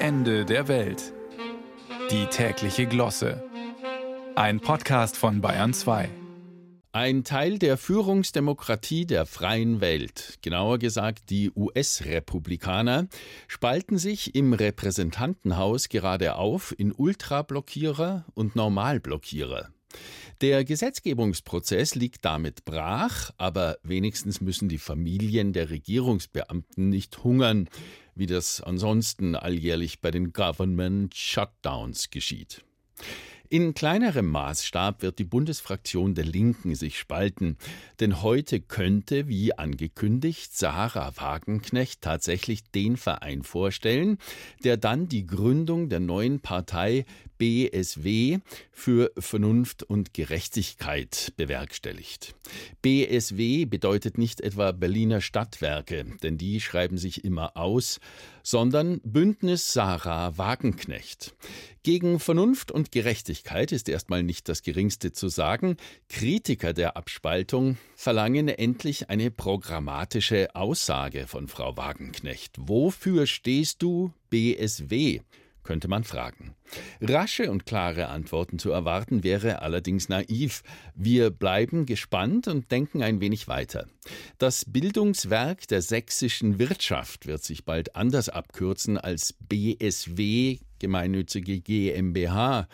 Ende der Welt. Die tägliche Glosse. Ein Podcast von Bayern 2. Ein Teil der Führungsdemokratie der freien Welt, genauer gesagt die US-Republikaner, spalten sich im Repräsentantenhaus gerade auf in Ultrablockierer und Normalblockierer. Der Gesetzgebungsprozess liegt damit brach, aber wenigstens müssen die Familien der Regierungsbeamten nicht hungern, wie das ansonsten alljährlich bei den Government Shutdowns geschieht. In kleinerem Maßstab wird die Bundesfraktion der Linken sich spalten, denn heute könnte, wie angekündigt, Sarah Wagenknecht tatsächlich den Verein vorstellen, der dann die Gründung der neuen Partei BSW für Vernunft und Gerechtigkeit bewerkstelligt. BSW bedeutet nicht etwa Berliner Stadtwerke, denn die schreiben sich immer aus, sondern Bündnis Sarah Wagenknecht. Gegen Vernunft und Gerechtigkeit ist erstmal nicht das geringste zu sagen. Kritiker der Abspaltung verlangen endlich eine programmatische Aussage von Frau Wagenknecht. Wofür stehst du, BSW? Könnte man fragen. Rasche und klare Antworten zu erwarten wäre allerdings naiv. Wir bleiben gespannt und denken ein wenig weiter. Das Bildungswerk der sächsischen Wirtschaft wird sich bald anders abkürzen als BSW, gemeinnützige GmbH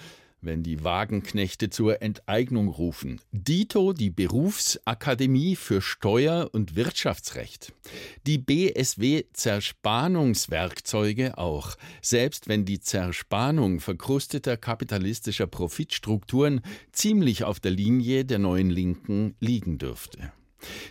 wenn die Wagenknechte zur Enteignung rufen. Dito die Berufsakademie für Steuer- und Wirtschaftsrecht. Die BSW Zerspanungswerkzeuge auch, selbst wenn die Zerspanung verkrusteter kapitalistischer Profitstrukturen ziemlich auf der Linie der neuen Linken liegen dürfte.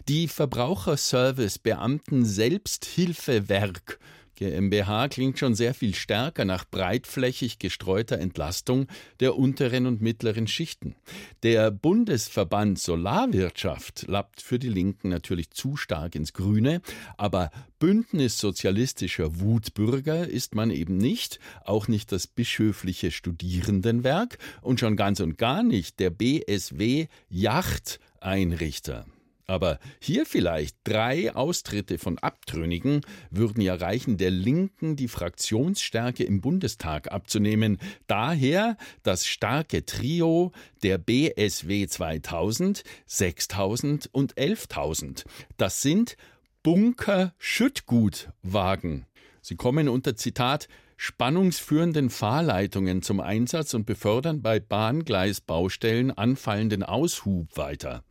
Die Verbraucherservice Beamten Selbsthilfewerk GmbH klingt schon sehr viel stärker nach breitflächig gestreuter Entlastung der unteren und mittleren Schichten. Der Bundesverband Solarwirtschaft lappt für die Linken natürlich zu stark ins Grüne, aber Bündnis sozialistischer Wutbürger ist man eben nicht, auch nicht das bischöfliche Studierendenwerk und schon ganz und gar nicht der BSW Yachteinrichter. Aber hier vielleicht drei Austritte von Abtrünnigen würden ja reichen, der Linken die Fraktionsstärke im Bundestag abzunehmen. Daher das starke Trio der BSW 2000, 6000 und 11000. Das sind Bunker-Schüttgutwagen. Sie kommen unter Zitat spannungsführenden Fahrleitungen zum Einsatz und befördern bei Bahngleisbaustellen anfallenden Aushub weiter.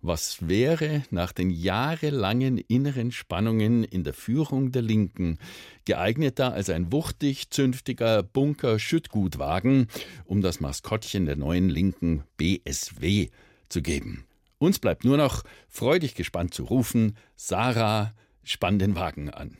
Was wäre nach den jahrelangen inneren Spannungen in der Führung der Linken geeigneter als ein wuchtig zünftiger Bunker-Schüttgutwagen, um das Maskottchen der neuen Linken BSW zu geben? Uns bleibt nur noch freudig gespannt zu rufen, Sarah, spann den Wagen an.